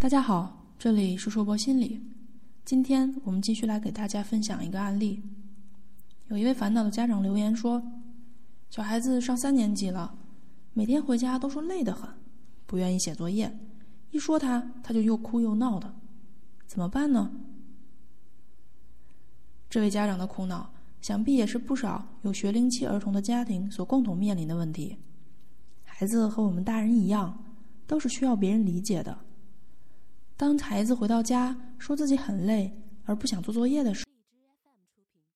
大家好，这里是硕博心理。今天我们继续来给大家分享一个案例。有一位烦恼的家长留言说，小孩子上三年级了，每天回家都说累得很，不愿意写作业，一说他他就又哭又闹的，怎么办呢？这位家长的苦恼，想必也是不少有学龄期儿童的家庭所共同面临的问题。孩子和我们大人一样，都是需要别人理解的。当孩子回到家说自己很累而不想做作业的时候